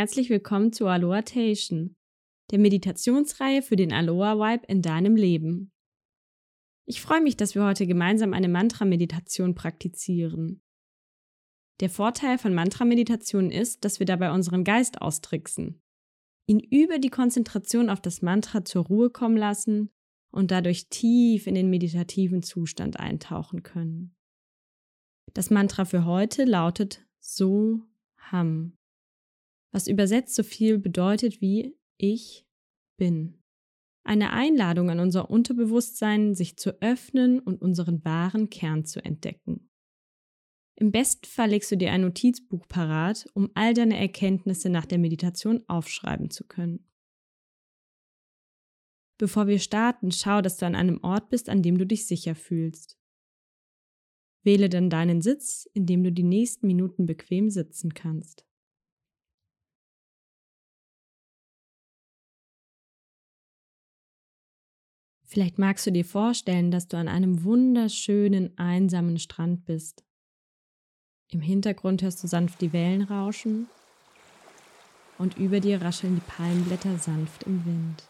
herzlich willkommen zu Alohatation, der Meditationsreihe für den Aloha-Vibe in deinem Leben. Ich freue mich, dass wir heute gemeinsam eine Mantra-Meditation praktizieren. Der Vorteil von Mantra-Meditationen ist, dass wir dabei unseren Geist austricksen, ihn über die Konzentration auf das Mantra zur Ruhe kommen lassen und dadurch tief in den meditativen Zustand eintauchen können. Das Mantra für heute lautet So Ham was übersetzt so viel bedeutet wie ich bin. Eine Einladung an unser Unterbewusstsein, sich zu öffnen und unseren wahren Kern zu entdecken. Im besten Fall legst du dir ein Notizbuch parat, um all deine Erkenntnisse nach der Meditation aufschreiben zu können. Bevor wir starten, schau, dass du an einem Ort bist, an dem du dich sicher fühlst. Wähle dann deinen Sitz, in dem du die nächsten Minuten bequem sitzen kannst. Vielleicht magst du dir vorstellen, dass du an einem wunderschönen, einsamen Strand bist. Im Hintergrund hörst du sanft die Wellen rauschen und über dir rascheln die Palmblätter sanft im Wind.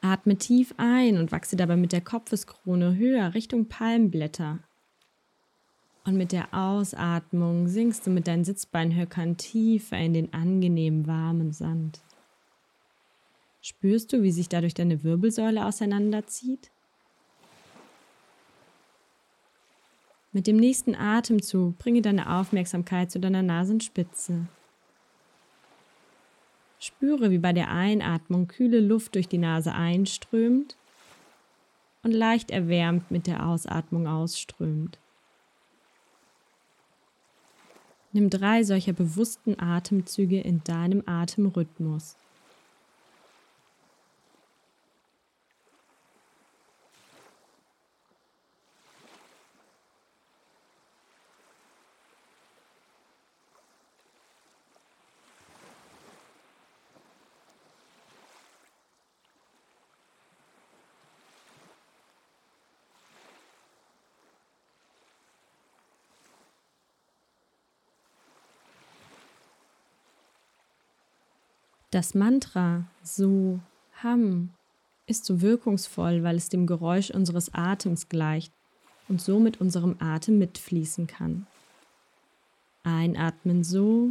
Atme tief ein und wachse dabei mit der Kopfeskrone höher Richtung Palmblätter. Und mit der Ausatmung sinkst du mit deinen Sitzbeinhöckern tiefer in den angenehmen warmen Sand. Spürst du, wie sich dadurch deine Wirbelsäule auseinanderzieht? Mit dem nächsten Atemzug bringe deine Aufmerksamkeit zu deiner Nasenspitze. Spüre, wie bei der Einatmung kühle Luft durch die Nase einströmt und leicht erwärmt mit der Ausatmung ausströmt. Nimm drei solcher bewussten Atemzüge in deinem Atemrhythmus. Das Mantra So Ham ist so wirkungsvoll, weil es dem Geräusch unseres Atems gleicht und so mit unserem Atem mitfließen kann. Einatmen so,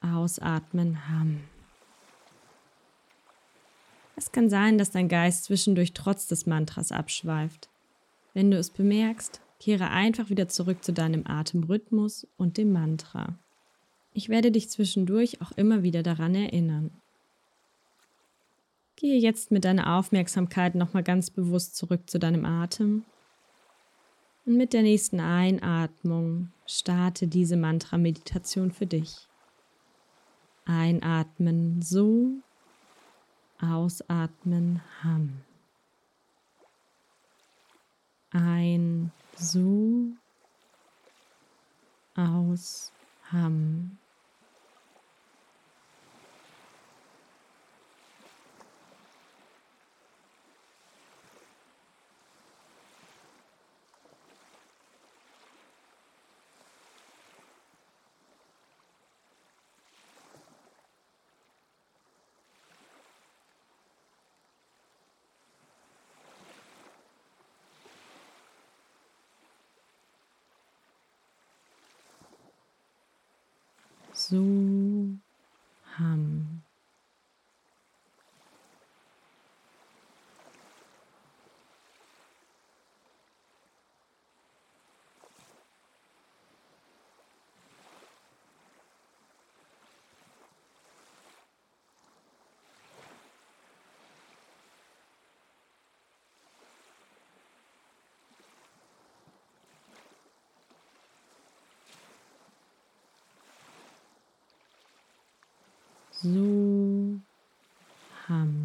ausatmen Ham. Es kann sein, dass dein Geist zwischendurch trotz des Mantras abschweift. Wenn du es bemerkst, kehre einfach wieder zurück zu deinem Atemrhythmus und dem Mantra. Ich werde dich zwischendurch auch immer wieder daran erinnern. Gehe jetzt mit deiner Aufmerksamkeit nochmal ganz bewusst zurück zu deinem Atem. Und mit der nächsten Einatmung starte diese Mantra-Meditation für dich. Einatmen so, ausatmen Ham. Ein so, aus Ham. So haben. So haben.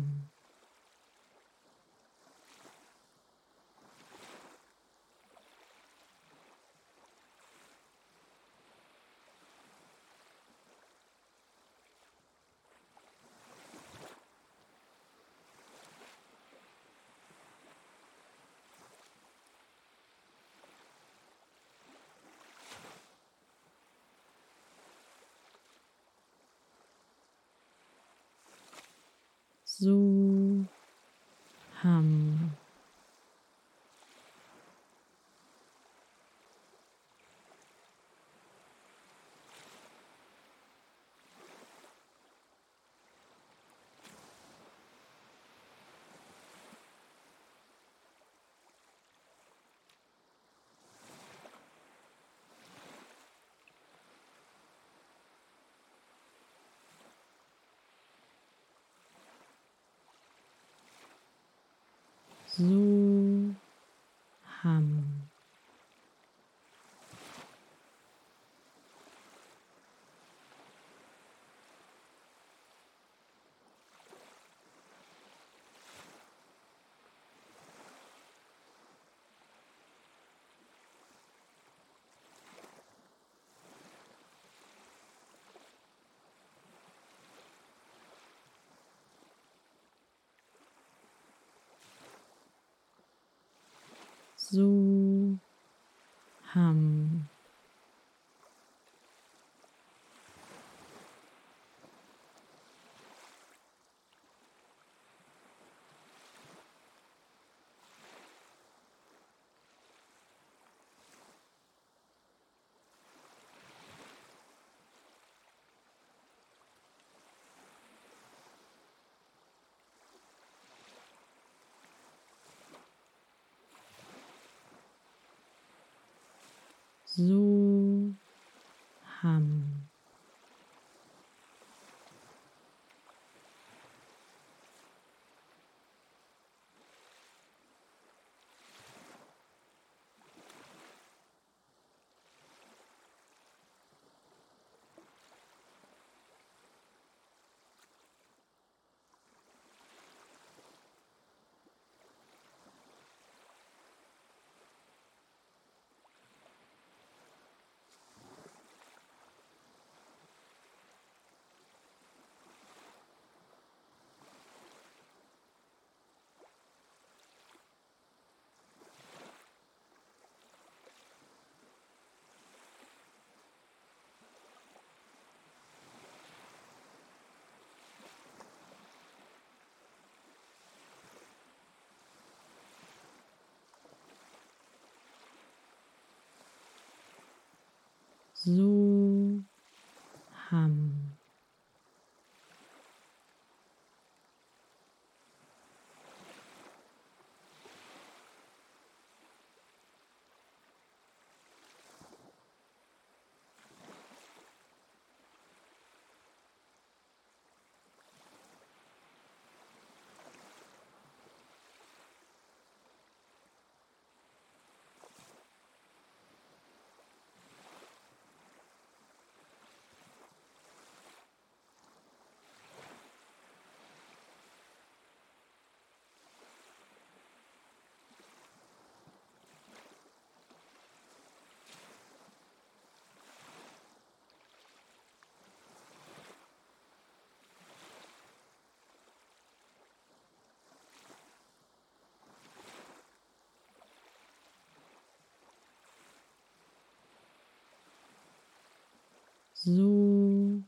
So Ham. So ham. So ham. So ham. So ham. So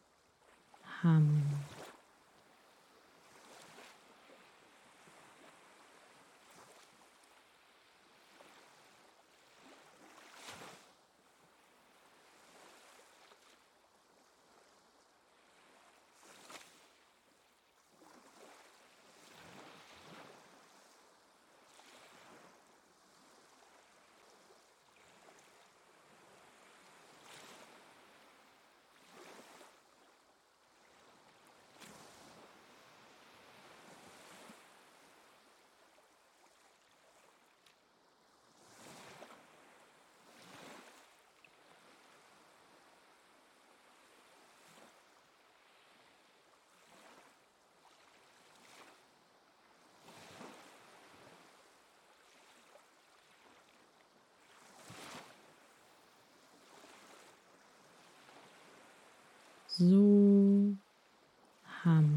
ham. So ham.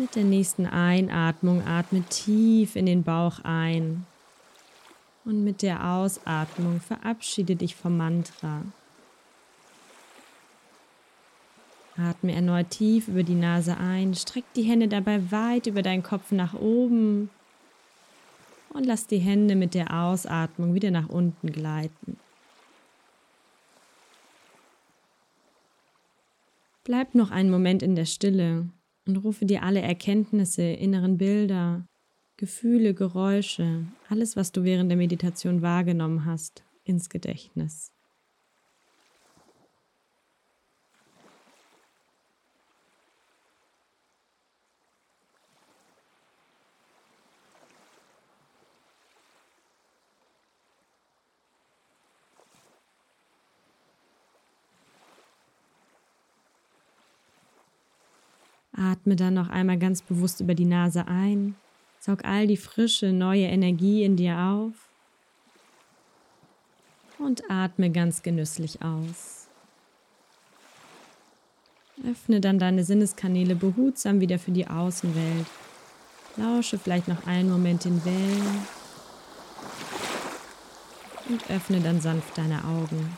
Mit der nächsten Einatmung atme tief in den Bauch ein. Und mit der Ausatmung verabschiede dich vom Mantra. Atme erneut tief über die Nase ein, streck die Hände dabei weit über deinen Kopf nach oben und lass die Hände mit der Ausatmung wieder nach unten gleiten. Bleib noch einen Moment in der Stille und rufe dir alle Erkenntnisse, inneren Bilder, Gefühle, Geräusche, alles, was du während der Meditation wahrgenommen hast, ins Gedächtnis. Atme dann noch einmal ganz bewusst über die Nase ein. Saug all die frische, neue Energie in dir auf. Und atme ganz genüsslich aus. Öffne dann deine Sinneskanäle behutsam wieder für die Außenwelt. Lausche vielleicht noch einen Moment den Wellen. Und öffne dann sanft deine Augen.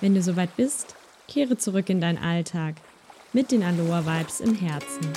Wenn du soweit bist, kehre zurück in deinen Alltag mit den Aloha-Vibes im Herzen.